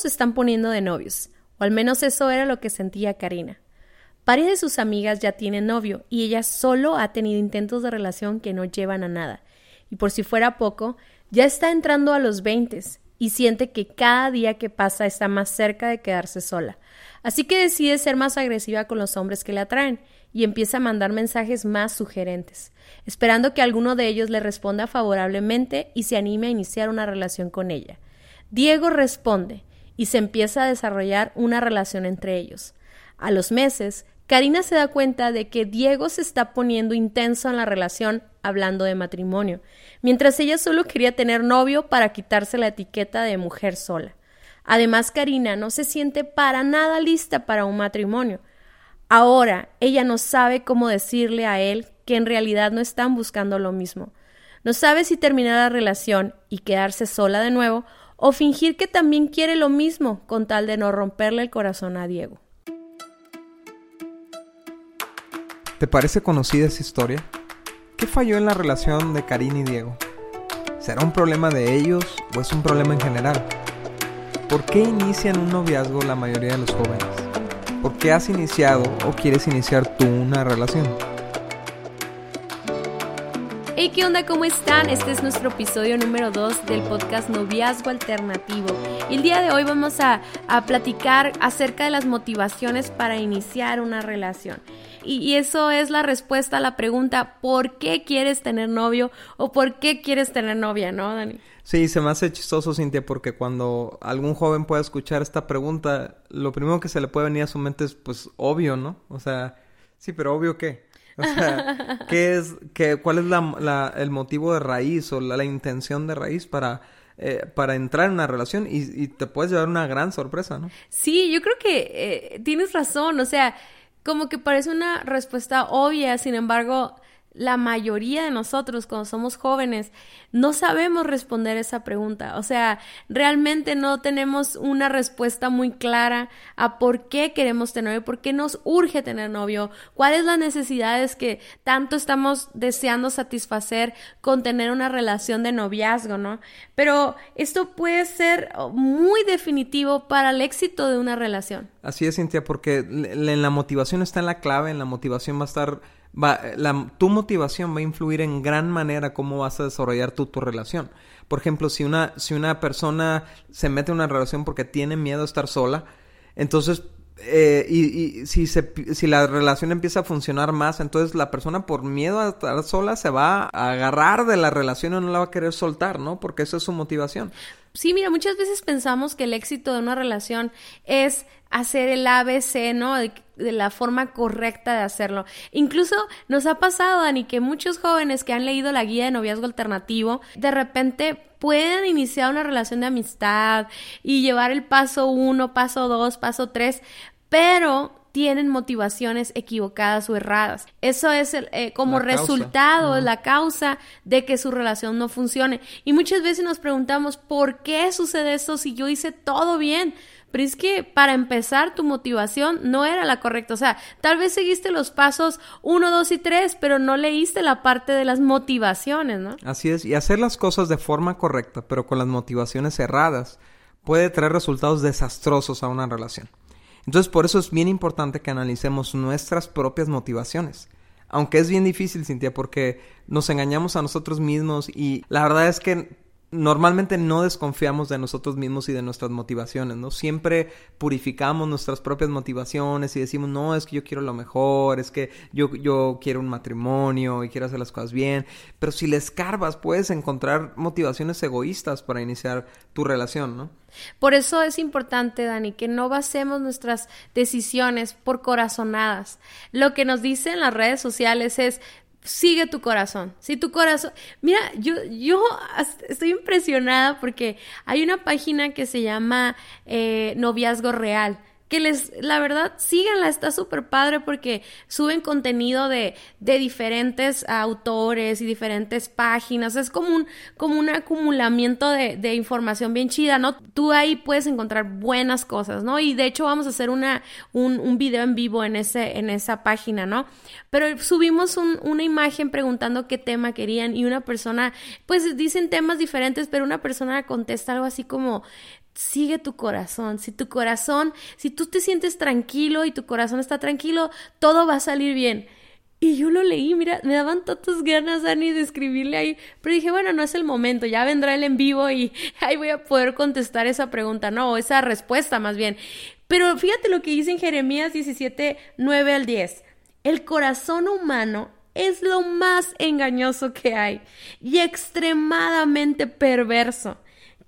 Se están poniendo de novios, o al menos eso era lo que sentía Karina. Varias de sus amigas ya tienen novio y ella solo ha tenido intentos de relación que no llevan a nada. Y por si fuera poco, ya está entrando a los 20 y siente que cada día que pasa está más cerca de quedarse sola. Así que decide ser más agresiva con los hombres que le atraen y empieza a mandar mensajes más sugerentes, esperando que alguno de ellos le responda favorablemente y se anime a iniciar una relación con ella. Diego responde y se empieza a desarrollar una relación entre ellos. A los meses, Karina se da cuenta de que Diego se está poniendo intenso en la relación hablando de matrimonio, mientras ella solo quería tener novio para quitarse la etiqueta de mujer sola. Además, Karina no se siente para nada lista para un matrimonio. Ahora ella no sabe cómo decirle a él que en realidad no están buscando lo mismo. No sabe si terminar la relación y quedarse sola de nuevo o fingir que también quiere lo mismo con tal de no romperle el corazón a Diego. ¿Te parece conocida esa historia? ¿Qué falló en la relación de Karina y Diego? ¿Será un problema de ellos o es un problema en general? ¿Por qué inician un noviazgo la mayoría de los jóvenes? ¿Por qué has iniciado o quieres iniciar tú una relación? ¿Qué onda? ¿Cómo están? Este es nuestro episodio número 2 del podcast Noviazgo Alternativo. Y el día de hoy vamos a, a platicar acerca de las motivaciones para iniciar una relación. Y, y, eso es la respuesta a la pregunta, ¿por qué quieres tener novio o por qué quieres tener novia, no, Dani? Sí, se me hace chistoso, Cintia, porque cuando algún joven pueda escuchar esta pregunta, lo primero que se le puede venir a su mente es, pues, obvio, ¿no? O sea, sí, pero obvio qué. O sea, ¿qué es, qué, ¿cuál es la, la, el motivo de raíz o la, la intención de raíz para, eh, para entrar en una relación? Y, te puedes llevar una gran sorpresa, ¿no? Sí, yo creo que eh, tienes razón. O sea, como que parece una respuesta obvia, sin embargo, la mayoría de nosotros cuando somos jóvenes no sabemos responder esa pregunta. O sea, realmente no tenemos una respuesta muy clara a por qué queremos tener novio, por qué nos urge tener novio, cuáles las necesidades que tanto estamos deseando satisfacer con tener una relación de noviazgo, ¿no? Pero esto puede ser muy definitivo para el éxito de una relación. Así es, Cintia, porque en la motivación está en la clave, en la motivación va a estar va, la, tu motivación va a influir en gran manera cómo vas a desarrollar tu, tu relación. Por ejemplo, si una, si una persona se mete en una relación porque tiene miedo a estar sola, entonces eh, y, y si, se, si la relación empieza a funcionar más, entonces la persona por miedo a estar sola se va a agarrar de la relación y no la va a querer soltar, ¿no? Porque esa es su motivación. Sí, mira, muchas veces pensamos que el éxito de una relación es hacer el ABC, ¿no? De, de, la forma correcta de hacerlo. Incluso nos ha pasado, Dani, que muchos jóvenes que han leído la guía de noviazgo alternativo, de repente pueden iniciar una relación de amistad y llevar el paso uno, paso dos, paso tres, pero tienen motivaciones equivocadas o erradas. Eso es el, eh, como la resultado, -huh. la causa de que su relación no funcione. Y muchas veces nos preguntamos, ¿por qué sucede eso si yo hice todo bien? Pero es que para empezar tu motivación no era la correcta. O sea, tal vez seguiste los pasos 1, 2 y 3, pero no leíste la parte de las motivaciones, ¿no? Así es. Y hacer las cosas de forma correcta, pero con las motivaciones erradas, puede traer resultados desastrosos a una relación. Entonces, por eso es bien importante que analicemos nuestras propias motivaciones. Aunque es bien difícil, Cintia, porque nos engañamos a nosotros mismos y la verdad es que normalmente no desconfiamos de nosotros mismos y de nuestras motivaciones, ¿no? Siempre purificamos nuestras propias motivaciones y decimos, no, es que yo quiero lo mejor, es que yo, yo quiero un matrimonio y quiero hacer las cosas bien. Pero si le escarbas, puedes encontrar motivaciones egoístas para iniciar tu relación, ¿no? Por eso es importante, Dani, que no basemos nuestras decisiones por corazonadas. Lo que nos dicen las redes sociales es sigue tu corazón. Si tu corazón, mira, yo, yo estoy impresionada porque hay una página que se llama eh, Noviazgo Real que les, la verdad, síganla, está súper padre porque suben contenido de, de diferentes autores y diferentes páginas. Es como un, como un acumulamiento de, de, información bien chida, ¿no? Tú ahí puedes encontrar buenas cosas, ¿no? Y de hecho vamos a hacer una, un, un video en vivo en, ese, en esa página, ¿no? Pero subimos un, una imagen preguntando qué tema querían y una persona, pues dicen temas diferentes, pero una persona contesta algo así como, sigue tu corazón. Si tu corazón, si tú te sientes tranquilo y tu corazón está tranquilo, todo va a salir bien. Y yo lo leí, mira, me daban tantas ganas, de escribirle ahí. Pero dije, bueno, no es el momento, ya vendrá él en vivo y ahí voy a poder contestar esa pregunta, no, esa respuesta más bien. Pero fíjate lo que dice en Jeremías 17, 9 al 10. El corazón humano es lo más engañoso que hay y extremadamente perverso.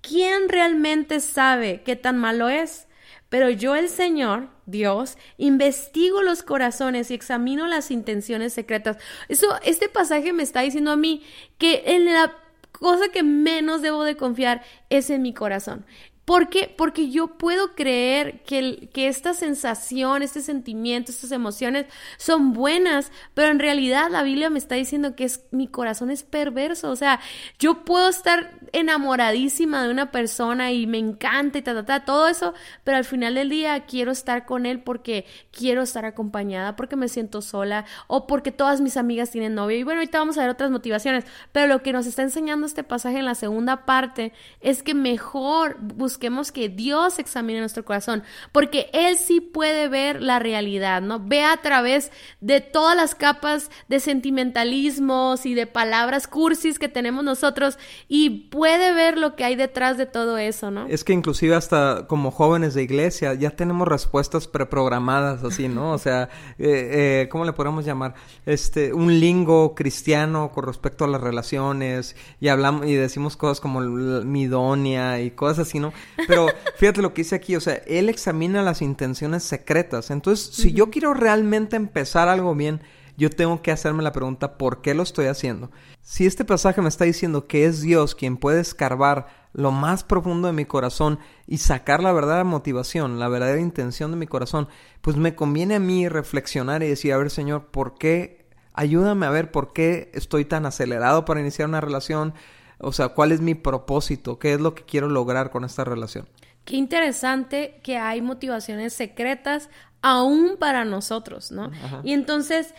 ¿Quién realmente sabe qué tan malo es? Pero yo, el Señor, Dios, investigo los corazones y examino las intenciones secretas. Eso, este pasaje me está diciendo a mí que en la cosa que menos debo de confiar es en mi corazón. ¿Por qué? Porque yo puedo creer que, que esta sensación, este sentimiento, estas emociones son buenas, pero en realidad la Biblia me está diciendo que es, mi corazón es perverso. O sea, yo puedo estar enamoradísima de una persona y me encanta y ta, ta, ta, todo eso, pero al final del día quiero estar con él porque quiero estar acompañada, porque me siento sola o porque todas mis amigas tienen novio. Y bueno, ahorita vamos a ver otras motivaciones, pero lo que nos está enseñando este pasaje en la segunda parte es que mejor busquemos que Dios examine nuestro corazón, porque Él sí puede ver la realidad, ¿no? Ve a través de todas las capas de sentimentalismos y de palabras cursis que tenemos nosotros y puede ver lo que hay detrás de todo eso, ¿no? Es que inclusive hasta como jóvenes de iglesia ya tenemos respuestas preprogramadas así, ¿no? O sea, eh, eh, ¿cómo le podemos llamar? Este, un lingo cristiano con respecto a las relaciones y hablamos y decimos cosas como midonia y cosas así, ¿no? Pero fíjate lo que dice aquí, o sea, él examina las intenciones secretas. Entonces, si yo quiero realmente empezar algo bien, yo tengo que hacerme la pregunta, ¿por qué lo estoy haciendo? Si este pasaje me está diciendo que es Dios quien puede escarbar lo más profundo de mi corazón y sacar la verdadera motivación, la verdadera intención de mi corazón, pues me conviene a mí reflexionar y decir, a ver Señor, ¿por qué? Ayúdame a ver por qué estoy tan acelerado para iniciar una relación, o sea, ¿cuál es mi propósito? ¿Qué es lo que quiero lograr con esta relación? Qué interesante que hay motivaciones secretas aún para nosotros, ¿no? Y entonces,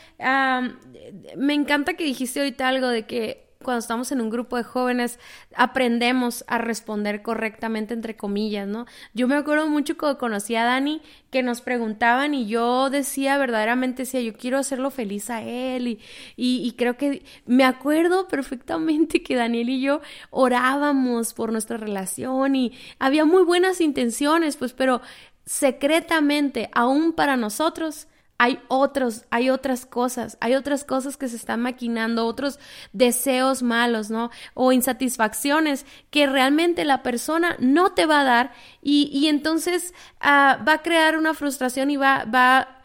me encanta que dijiste ahorita algo de que cuando estamos en un grupo de jóvenes, aprendemos a responder correctamente, entre comillas, ¿no? Yo me acuerdo mucho cuando conocí a Dani, que nos preguntaban y yo decía verdaderamente, decía, yo quiero hacerlo feliz a él y, y, creo que me acuerdo perfectamente que Daniel y yo orábamos por nuestra relación y había muy buenas intenciones, pues, pero secretamente, aún para nosotros, hay otros, hay otras cosas, hay otras cosas que se están maquinando, otros deseos malos, ¿no? O insatisfacciones que realmente la persona no te va a dar y, y entonces ah, va a crear una frustración y va, va,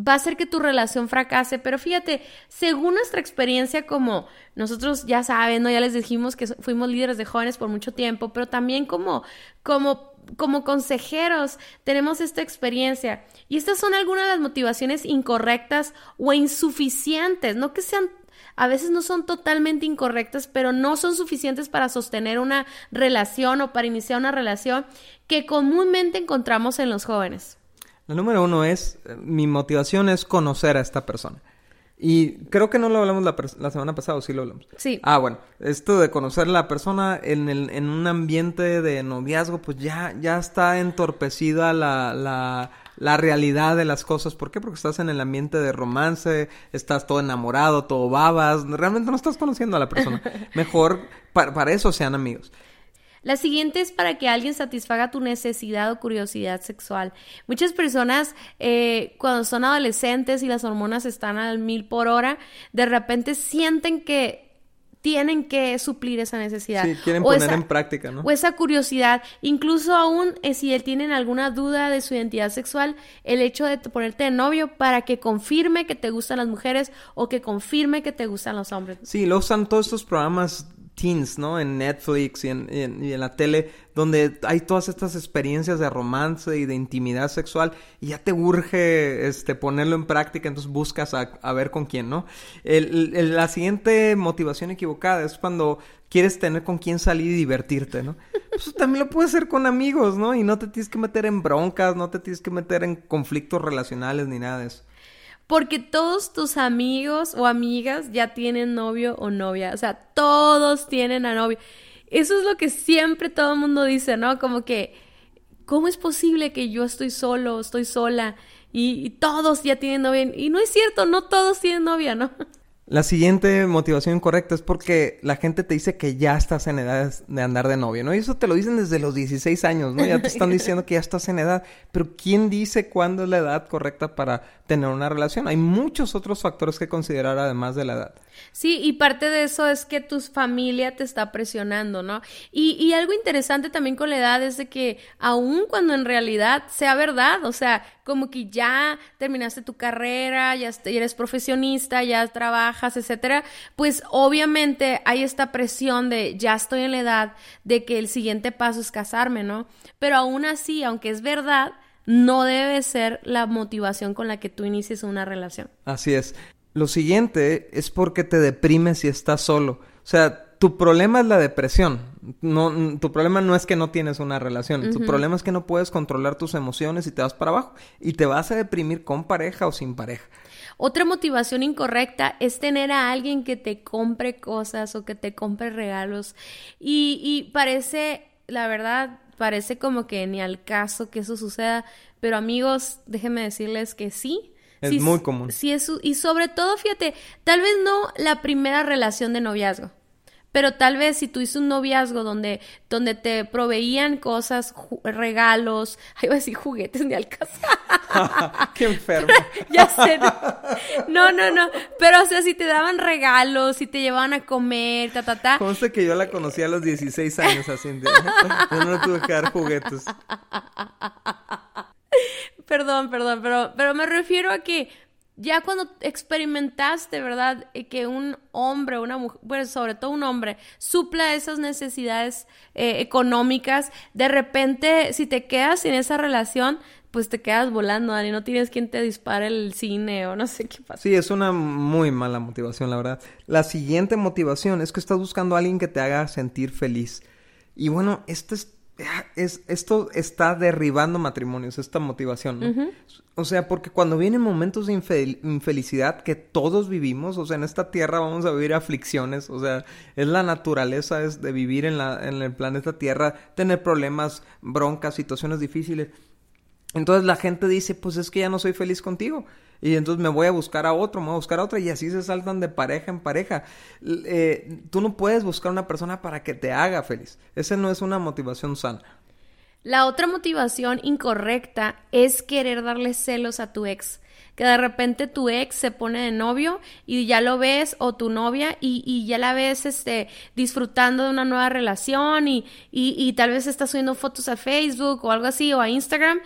va a hacer que tu relación fracase. Pero fíjate, según nuestra experiencia como nosotros ya saben, ¿no? Ya les dijimos que fuimos líderes de jóvenes por mucho tiempo, pero también como, como como consejeros tenemos esta experiencia y estas son algunas de las motivaciones incorrectas o insuficientes, no que sean a veces no son totalmente incorrectas, pero no son suficientes para sostener una relación o para iniciar una relación que comúnmente encontramos en los jóvenes. La número uno es, eh, mi motivación es conocer a esta persona. Y creo que no lo hablamos la, semana pasada, ¿o sí lo hablamos? Sí. Ah, bueno, esto de conocer a la persona en, el, en un ambiente de noviazgo, pues ya, ya está entorpecida la, la, la realidad de las cosas. ¿Por qué? Porque estás en el ambiente de romance, estás todo enamorado, todo babas, realmente no estás conociendo a la persona. Mejor, para eso sean amigos. La siguiente es para que alguien satisfaga tu necesidad o curiosidad sexual. Muchas personas eh, cuando son adolescentes y las hormonas están al mil por hora, de repente sienten que tienen que suplir esa necesidad. Sí, quieren poner en práctica, ¿no? O esa curiosidad. Incluso aún eh, si él tienen alguna duda de su identidad sexual, el hecho de ponerte de novio para que confirme que te gustan las mujeres o que confirme que te gustan los hombres. Sí, lo usan todos estos programas teens, ¿no? En Netflix y en, la tele, donde hay todas estas experiencias de romance y de intimidad sexual y ya te urge este, ponerlo en práctica, entonces buscas a, ver con quién, ¿no? la siguiente motivación equivocada es cuando quieres tener con quién salir y divertirte, ¿no? Pues también lo puedes hacer con amigos, ¿no? Y no te tienes que meter en broncas, no te tienes que meter en conflictos relacionales ni nada de eso. Porque todos tus amigos o amigas ya tienen novio o novia. O sea, todos tienen a novio. Eso es lo que siempre todo el mundo dice, ¿no? Como que, ¿cómo es posible que yo estoy solo, estoy sola y, y todos ya tienen novia? Y no es cierto, no todos tienen novia, ¿no? La siguiente motivación incorrecta es porque la gente te dice que ya estás en edad de andar de novio, ¿no? Y eso te lo dicen desde los 16 años, ¿no? Ya te están diciendo que ya estás en edad. Pero ¿quién dice cuándo es la edad correcta para tener una relación? Hay muchos otros factores que considerar además de la edad. Sí, y parte de eso es que tu familia te está presionando, ¿no? Y, y algo interesante también con la edad es de que aun cuando en realidad sea verdad, o sea, como que ya terminaste tu carrera, ya eres profesionista, ya trabajas, etcétera, pues obviamente hay esta presión de ya estoy en la edad de que el siguiente paso es casarme, ¿no? Pero aún así, aunque es verdad, no debe ser la motivación con la que tú inicies una relación. Así es. Lo siguiente es porque te deprimes si estás solo. O sea, tu problema es la depresión. No, tu problema no es que no tienes una relación. Tu problema es que no puedes controlar tus emociones y te vas para abajo. Y te vas a deprimir con pareja o sin pareja. Otra motivación incorrecta es tener a alguien que te compre cosas o que te compre regalos. Y, y parece, la verdad, parece como que ni al caso que eso suceda. Pero amigos, déjenme decirles que sí es muy común. Sí, es, y sobre todo, fíjate, tal vez no la primera relación de noviazgo. Pero tal vez si tuviste un noviazgo donde, donde te proveían cosas, regalos, iba a decir juguetes ni al Qué enfermo. ya sé. No, no, no. Pero o sea, si te daban regalos, si te llevaban a comer, ta, ta, ta. Conste que yo la conocí a los 16 años así. Yo no tuve que dar juguetes. Perdón, perdón, pero, pero me refiero a que ya cuando experimentaste, ¿verdad? Eh, que un hombre, una mujer, bueno, sobre todo un hombre, supla esas necesidades eh, económicas, de repente, si te quedas sin esa relación, pues te quedas volando, Dani, no tienes quien te dispare el cine o no sé qué pasa. Sí, es una muy mala motivación, la verdad. La siguiente motivación es que estás buscando a alguien que te haga sentir feliz. Y bueno, esto es es, esto está derribando matrimonios, esta motivación, O sea, porque cuando vienen momentos de infelicidad que todos vivimos, o sea, en esta tierra vamos a vivir aflicciones, o sea, es la naturaleza es de vivir en, la, en el planeta Tierra, tener problemas, broncas, situaciones difíciles. Entonces la gente dice, pues es que ya no soy feliz contigo. Y entonces me voy a buscar a otro, me voy a buscar a otro. Y así se saltan de pareja en pareja. Eh, tú no puedes buscar una persona para que te haga feliz. Esa no es una motivación sana. La otra motivación incorrecta es querer darle celos a tu ex. Que de repente tu ex se pone de novio y ya lo ves, o tu novia, y, y ya la ves este, disfrutando de una nueva relación y, y, y tal vez está subiendo fotos a Facebook o algo así, o a Instagram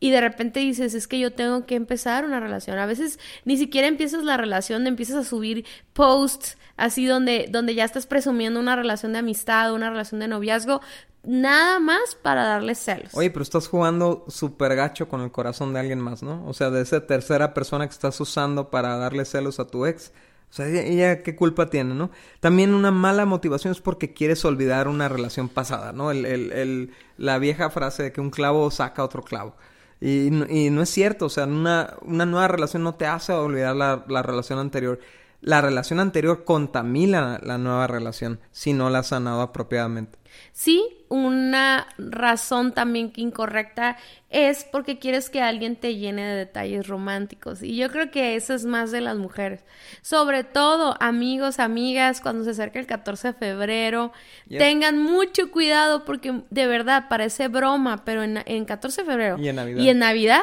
y de repente dices, es que yo tengo que empezar una relación. A veces ni siquiera empiezas la relación, empiezas a subir posts así donde, donde ya estás presumiendo una relación de amistad, una relación de noviazgo, nada más para darle celos. Oye, pero estás jugando súper gacho con el corazón de alguien más, ¿no? O sea, de esa tercera persona que estás usando para darle celos a tu ex. O sea, ella, qué culpa tiene, ¿no? También una mala motivación es porque quieres olvidar una relación pasada, ¿no? El, el, el, la vieja frase de que un clavo saca otro clavo. Y, y no es cierto, o sea, una, una nueva relación no te hace olvidar la, la relación anterior. La relación anterior contamina la nueva relación si no la has sanado apropiadamente. Sí, una razón también que incorrecta es porque quieres que alguien te llene de detalles románticos. Y yo creo que eso es más de las mujeres. Sobre todo, amigos, amigas, cuando se acerca el 14 de febrero, tengan mucho cuidado porque de verdad parece broma, pero en, en 14 de febrero y en Navidad, y en Navidad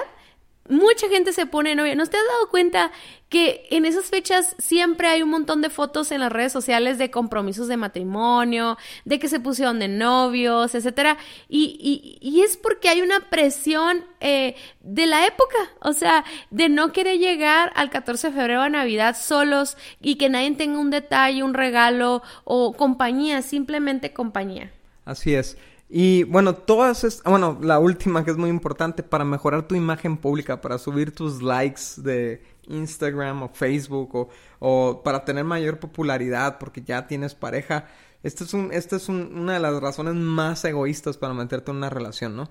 mucha gente se pone novia. ¿No te has dado cuenta que en esas fechas siempre hay un montón de fotos en las redes sociales de compromisos de matrimonio, de que se pusieron de novios, etcétera? Y, y, es porque hay una presión eh, de la época, o sea, de no querer llegar al 14 de febrero a Navidad solos y que nadie tenga un detalle, un regalo o compañía, simplemente compañía. Así es. Y bueno, todas es, bueno, la última que es muy importante para mejorar tu imagen pública, para subir tus likes de Instagram o Facebook o, o para tener mayor popularidad porque ya tienes pareja. Esta es, un, esta es una de las razones más egoístas para meterte en una relación, ¿no?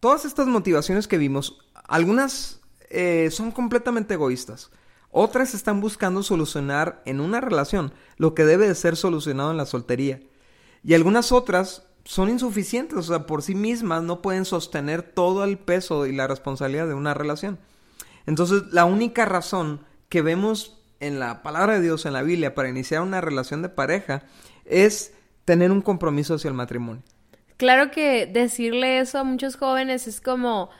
Todas estas motivaciones que vimos, algunas eh, son completamente egoístas. Otras están buscando solucionar en una relación lo que debe de ser solucionado en la soltería. Y algunas otras son insuficientes, o sea, por sí mismas no pueden sostener todo el peso y la responsabilidad de una relación. Entonces, la única razón que vemos en la palabra de Dios, en la Biblia, para iniciar una relación de pareja, es tener un compromiso hacia el matrimonio. Claro que decirle eso a muchos jóvenes es como,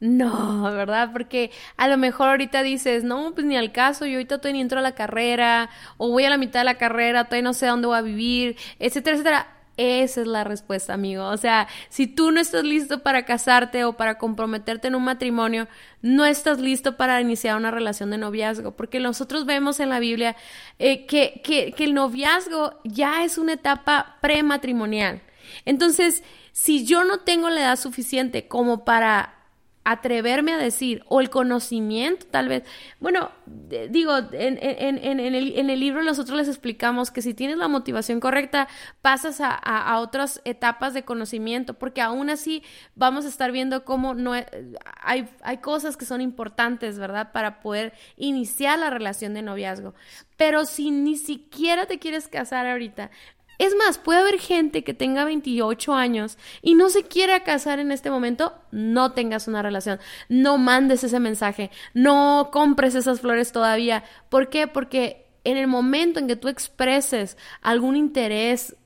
no, ¿verdad? Porque a lo mejor ahorita dices, no, pues ni al caso, yo ahorita todavía ni entro a la carrera, o voy a la mitad de la carrera, todavía no sé dónde voy a vivir, etcétera, etcétera. Esa es la respuesta, amigo. O sea, si tú no estás listo para casarte o para comprometerte en un matrimonio, no estás listo para iniciar una relación de noviazgo, porque nosotros vemos en la Biblia eh, que, que, que el noviazgo ya es una etapa prematrimonial. Entonces, si yo no tengo la edad suficiente como para atreverme a decir, o el conocimiento tal vez. Bueno, digo, en, en, el, en, el, libro nosotros les explicamos que si tienes la motivación correcta, pasas a, a, otras etapas de conocimiento, porque aún así vamos a estar viendo cómo no hay, hay cosas que son importantes, ¿verdad? Para poder iniciar la relación de noviazgo. Pero si ni siquiera te quieres casar ahorita, es más, puede haber gente que tenga 28 años y no se quiera casar en este momento, no tengas una relación, no mandes ese mensaje, no compres esas flores todavía. ¿Por qué? Porque en el momento en que tú expreses algún interés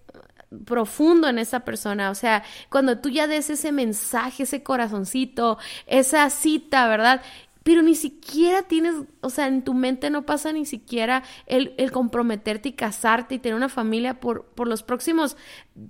profundo en esa persona, o sea, cuando tú ya des ese mensaje, ese corazoncito, esa cita, ¿verdad? Pero ni siquiera tienes, o sea, en tu mente no pasa ni siquiera el, comprometerte y casarte y tener una familia por, por los próximos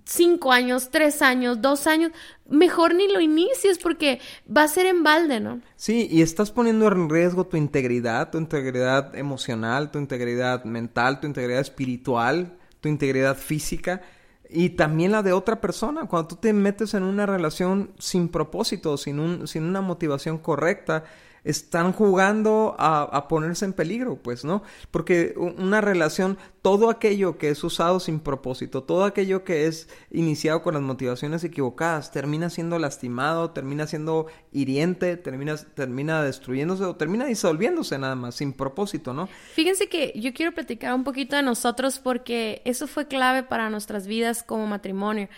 cinco años, tres años, dos años, mejor ni lo inicies porque va a ser en balde, ¿no? Sí, y estás poniendo en riesgo tu integridad, tu integridad emocional, tu integridad mental, tu integridad espiritual, tu integridad física y también la de otra persona. Cuando tú te metes en una relación sin propósito, sin, un, sin una motivación correcta, están jugando a, ponerse en peligro, pues, ¿no? Porque una relación, todo aquello que es usado sin propósito, todo aquello que es iniciado con las motivaciones equivocadas, termina siendo lastimado, termina siendo hiriente, termina, termina destruyéndose o termina disolviéndose nada más, sin propósito, ¿no? Fíjense que yo quiero platicar un poquito de nosotros porque eso fue clave para nuestras vidas como matrimonio.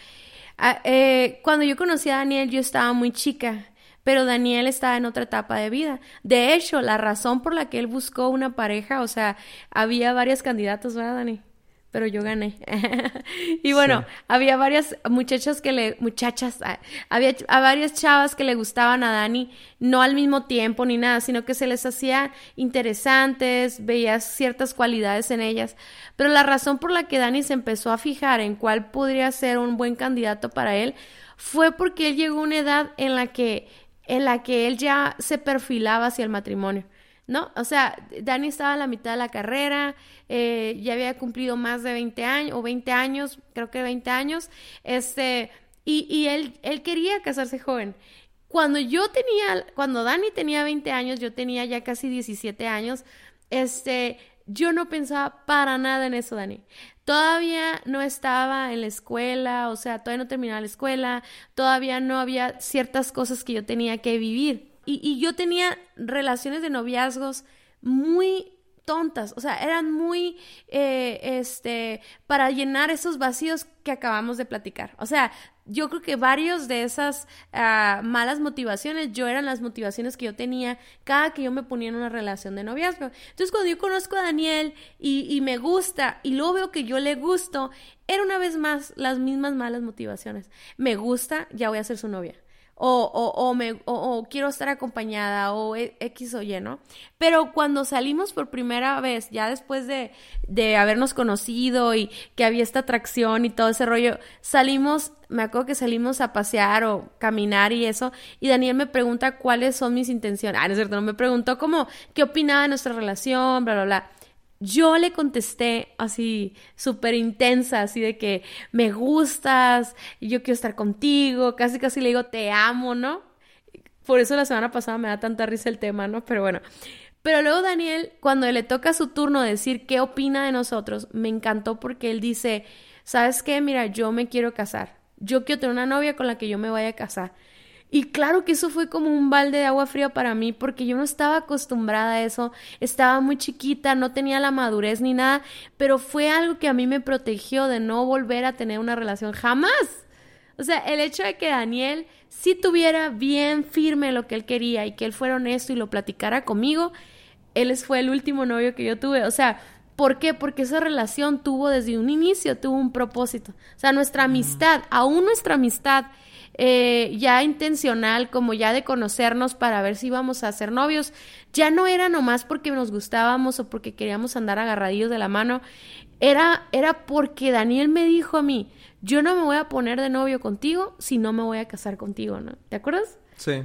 Ah, eh, cuando yo conocí a Daniel, yo estaba muy chica pero Daniel estaba en otra etapa de vida. De hecho, la razón por la que él buscó una pareja, o sea, había varias candidatos, ¿verdad, Dani? Pero yo gané. y bueno, había varias muchachas que le, muchachas, ah, había a varias chavas que le gustaban a Dani, no al mismo tiempo ni nada, sino que se les hacía interesantes, veías ciertas cualidades en ellas. Pero la razón por la que Dani se empezó a fijar en cuál podría ser un buen candidato para él fue porque él llegó a una edad en la que en la que él ya se perfilaba hacia el matrimonio. ¿no? O sea, Dani estaba a la mitad de la carrera, eh, ya había cumplido más de 20 años, o 20 años, creo que 20 años, este, y, y él, él quería casarse joven. Cuando yo tenía, cuando Dani tenía 20 años, yo tenía ya casi 17 años, este, yo no pensaba para nada en eso, Dani. Todavía no estaba en la escuela, o sea, todavía no terminaba la escuela, todavía no había ciertas cosas que yo tenía que vivir. Y, y yo tenía relaciones de noviazgos muy tontas, o sea, eran muy, eh, este, para llenar esos vacíos que acabamos de platicar. O sea, yo creo que varios de esas ah, malas motivaciones, yo eran las motivaciones que yo tenía cada que yo me ponía en una relación de noviazgo. Entonces, cuando yo conozco a Daniel y, y me gusta y luego veo que yo le gusto, era una vez más las mismas malas motivaciones. Me gusta, ya voy a ser su novia o, o, me, o, quiero estar acompañada o e, X o Y, ¿no? Pero cuando salimos por primera vez, ya después de, de habernos conocido y que había esta atracción y todo ese rollo, salimos, me acuerdo que salimos a pasear o caminar y eso, y Daniel me pregunta cuáles son mis intenciones. Ah, no es cierto, no me preguntó como qué opinaba de nuestra relación, bla, bla, bla yo le contesté así súper intensa, así de que me gustas, yo quiero estar contigo, casi casi le digo te amo, ¿no? Por eso la semana pasada me da tanta risa el tema, ¿no? Pero bueno. Pero luego Daniel, cuando le toca su turno decir qué opina de nosotros, me encantó porque él dice, ¿sabes qué? Mira, yo me quiero casar. Yo quiero tener una novia con la que yo me vaya a casar. Y claro que eso fue como un balde de agua fría para mí porque yo no estaba acostumbrada a eso, estaba muy chiquita, no tenía la madurez ni nada, pero fue algo que a mí me protegió de no volver a tener una relación jamás. O sea, el hecho de que Daniel sí tuviera bien firme lo que él quería y que él fuera honesto y lo platicara conmigo, él fue el último novio que yo tuve. O sea, ¿por qué? Porque esa relación tuvo desde un inicio, tuvo un propósito. O sea, nuestra amistad, aún nuestra amistad eh, ya intencional, como ya de conocernos para ver si íbamos a ser novios, ya no era nomás porque nos gustábamos o porque queríamos andar agarradillos de la mano, era, era porque Daniel me dijo a mí, yo no me voy a poner de novio contigo si no me voy a casar contigo, ¿no? ¿Te acuerdas? Sí.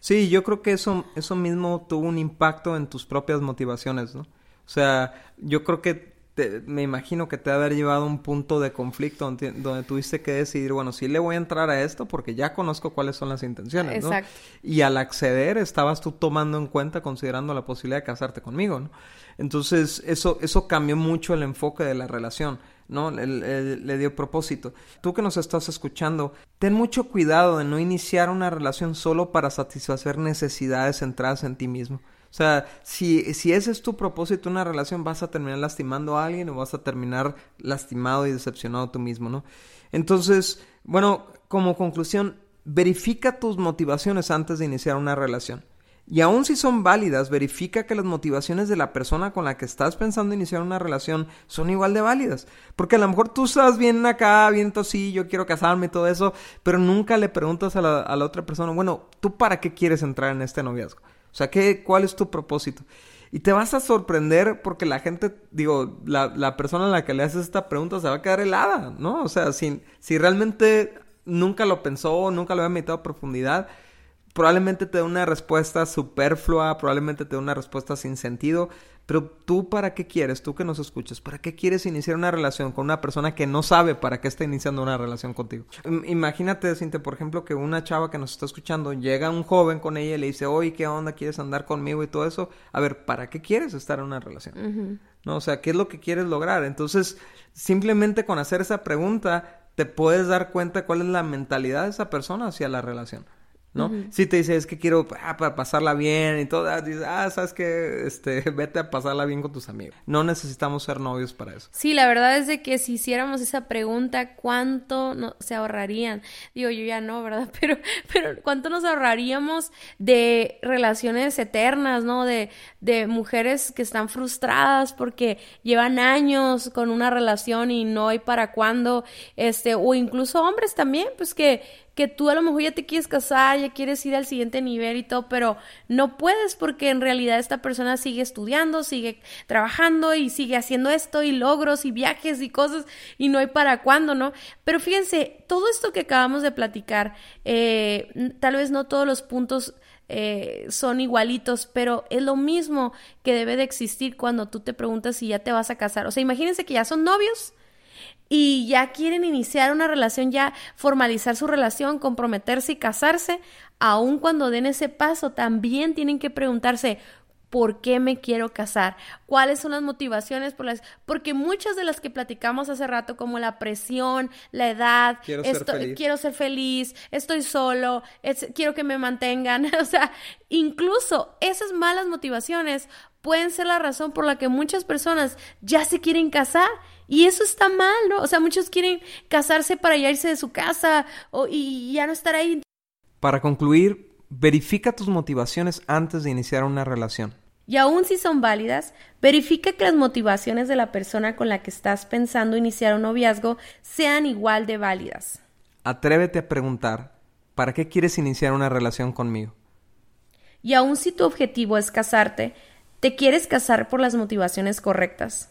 Sí, yo creo que eso, eso mismo tuvo un impacto en tus propias motivaciones, ¿no? O sea, yo creo que me imagino que te ha haber llevado a un punto de conflicto donde, tuviste que decidir, bueno, sí le voy a entrar a esto porque ya conozco cuáles son las intenciones, ¿no? Exacto. Y al acceder estabas tú tomando en cuenta, considerando la posibilidad de casarte conmigo, ¿no? Entonces, eso, eso cambió mucho el enfoque de la relación. ¿no? le dio propósito. Tú que nos estás escuchando, ten mucho cuidado de no iniciar una relación solo para satisfacer necesidades centradas en ti mismo. O sea, si, si ese es tu propósito, una relación, vas a terminar lastimando a alguien o vas a terminar lastimado y decepcionado tú mismo, ¿no? Entonces, bueno, como conclusión, verifica tus motivaciones antes de iniciar una relación. Y aun si son válidas, verifica que las motivaciones de la persona con la que estás pensando iniciar una relación son igual de válidas. Porque a lo mejor tú estás bien acá, bien sí, yo quiero casarme y todo eso, pero nunca le preguntas a la, a la otra persona, bueno, ¿tú para qué quieres entrar en este noviazgo? O sea, ¿qué, ¿cuál es tu propósito? Y te vas a sorprender porque la gente, digo, la, la persona a la que le haces esta pregunta se va a quedar helada, ¿no? O sea, si, si realmente nunca lo pensó, nunca lo había meditado a profundidad, probablemente te dé una respuesta superflua, probablemente te dé una respuesta sin sentido, pero tú para qué quieres, tú que nos escuchas, ¿para qué quieres iniciar una relación con una persona que no sabe para qué está iniciando una relación contigo? Imagínate, Cintia, por ejemplo, que una chava que nos está escuchando llega un joven con ella y le dice, oye, ¿qué onda? ¿Quieres andar conmigo y todo eso? A ver, ¿para qué quieres estar en una relación? ¿No? O sea, ¿qué es lo que quieres lograr? Entonces, simplemente con hacer esa pregunta, te puedes dar cuenta cuál es la mentalidad de esa persona hacia la relación. ¿No? Si te dice, es que quiero ah, para pasarla bien y todo, ah, dices, ah, sabes que, este, vete a pasarla bien con tus amigos. No necesitamos ser novios para eso. Sí, la verdad es de que si hiciéramos esa pregunta, ¿cuánto no, se ahorrarían? Digo, yo ya no, ¿verdad? Pero, pero ¿cuánto nos ahorraríamos de relaciones eternas, ¿no? De, de mujeres que están frustradas porque llevan años con una relación y no hay para cuándo, este, o incluso hombres también, pues que que tú a lo mejor ya te quieres casar, ya quieres ir al siguiente nivel y todo, pero no puedes porque en realidad esta persona sigue estudiando, sigue trabajando y sigue haciendo esto y logros y viajes y cosas y no hay para cuándo, ¿no? Pero fíjense, todo esto que acabamos de platicar, eh, tal vez no todos los puntos eh, son igualitos, pero es lo mismo que debe de existir cuando tú te preguntas si ya te vas a casar. O sea, imagínense que ya son novios y ya quieren iniciar una relación, ya formalizar su relación, comprometerse y casarse, aun cuando den ese paso, también tienen que preguntarse, ¿por qué me quiero casar? ¿Cuáles son las motivaciones por las porque muchas de las que platicamos hace rato como la presión, la edad, quiero, ser, feliz. quiero ser feliz, estoy solo, quiero que me mantengan, o sea, incluso esas malas motivaciones pueden ser la razón por la que muchas personas ya se quieren casar y eso está mal, ¿no? O sea, muchos quieren casarse para ya irse de su casa o, y ya no estar ahí. Para concluir, verifica tus motivaciones antes de iniciar una relación. Y aún si son válidas, verifica que las motivaciones de la persona con la que estás pensando iniciar un noviazgo sean igual de válidas. Atrévete a preguntar, ¿Para qué quieres iniciar una relación conmigo? Y aun si tu objetivo es casarte, te quieres casar por las motivaciones correctas.